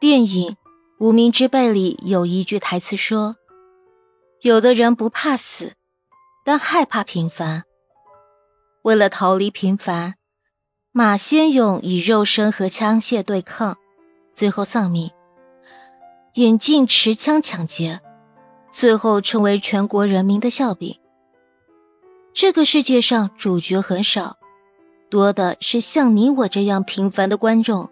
电影《无名之辈》里有一句台词说：“有的人不怕死，但害怕平凡。为了逃离平凡，马先勇以肉身和枪械对抗，最后丧命；眼镜持枪抢劫，最后成为全国人民的笑柄。这个世界上主角很少。”多的是像你我这样平凡的观众。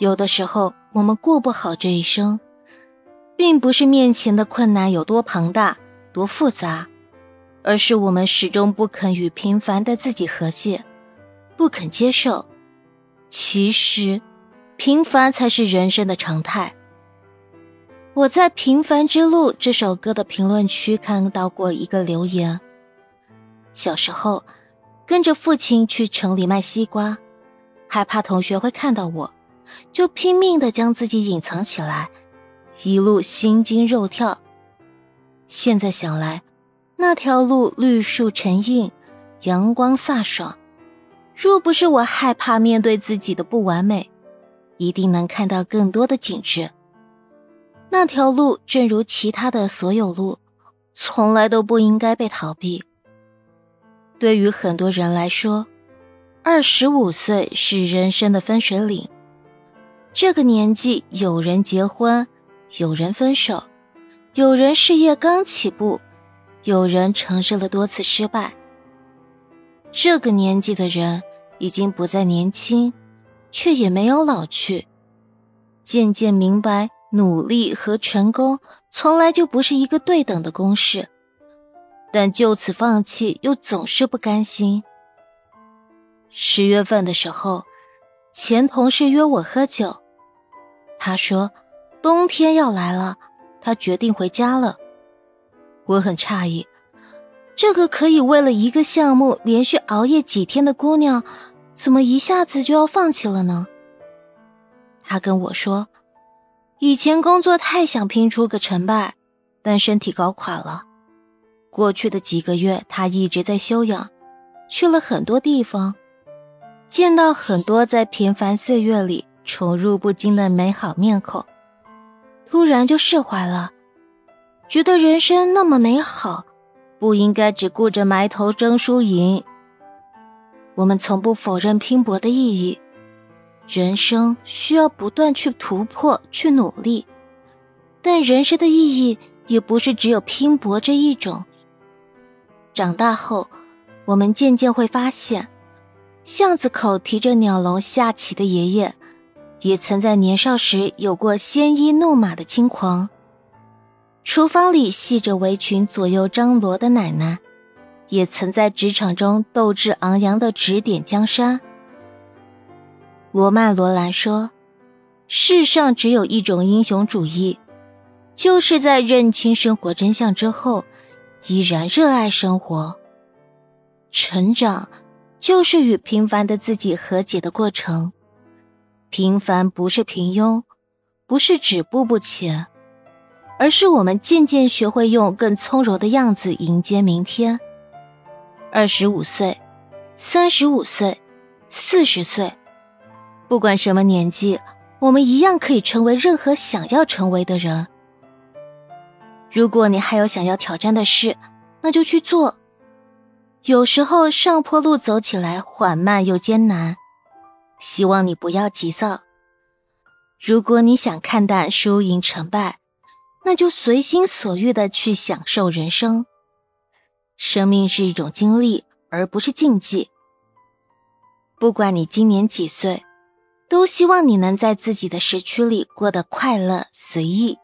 有的时候，我们过不好这一生，并不是面前的困难有多庞大、多复杂，而是我们始终不肯与平凡的自己和解，不肯接受。其实，平凡才是人生的常态。我在《平凡之路》这首歌的评论区看到过一个留言：小时候。跟着父亲去城里卖西瓜，害怕同学会看到我，就拼命的将自己隐藏起来，一路心惊肉跳。现在想来，那条路绿树成荫，阳光飒爽。若不是我害怕面对自己的不完美，一定能看到更多的景致。那条路正如其他的所有路，从来都不应该被逃避。对于很多人来说，二十五岁是人生的分水岭。这个年纪，有人结婚，有人分手，有人事业刚起步，有人承受了多次失败。这个年纪的人已经不再年轻，却也没有老去，渐渐明白，努力和成功从来就不是一个对等的公式。但就此放弃，又总是不甘心。十月份的时候，前同事约我喝酒，他说冬天要来了，他决定回家了。我很诧异，这个可以为了一个项目连续熬夜几天的姑娘，怎么一下子就要放弃了呢？他跟我说，以前工作太想拼出个成败，但身体搞垮了。过去的几个月，他一直在休养，去了很多地方，见到很多在平凡岁月里宠辱不惊的美好面孔，突然就释怀了，觉得人生那么美好，不应该只顾着埋头争输赢。我们从不否认拼搏的意义，人生需要不断去突破、去努力，但人生的意义也不是只有拼搏这一种。长大后，我们渐渐会发现，巷子口提着鸟笼下棋的爷爷，也曾在年少时有过鲜衣怒马的轻狂；厨房里系着围裙左右张罗的奶奶，也曾在职场中斗志昂扬的指点江山。罗曼·罗兰说：“世上只有一种英雄主义，就是在认清生活真相之后。”依然热爱生活，成长就是与平凡的自己和解的过程。平凡不是平庸，不是止步不前，而是我们渐渐学会用更从容的样子迎接明天。二十五岁，三十五岁，四十岁，不管什么年纪，我们一样可以成为任何想要成为的人。如果你还有想要挑战的事，那就去做。有时候上坡路走起来缓慢又艰难，希望你不要急躁。如果你想看淡输赢成败，那就随心所欲的去享受人生。生命是一种经历，而不是竞技。不管你今年几岁，都希望你能在自己的时区里过得快乐随意。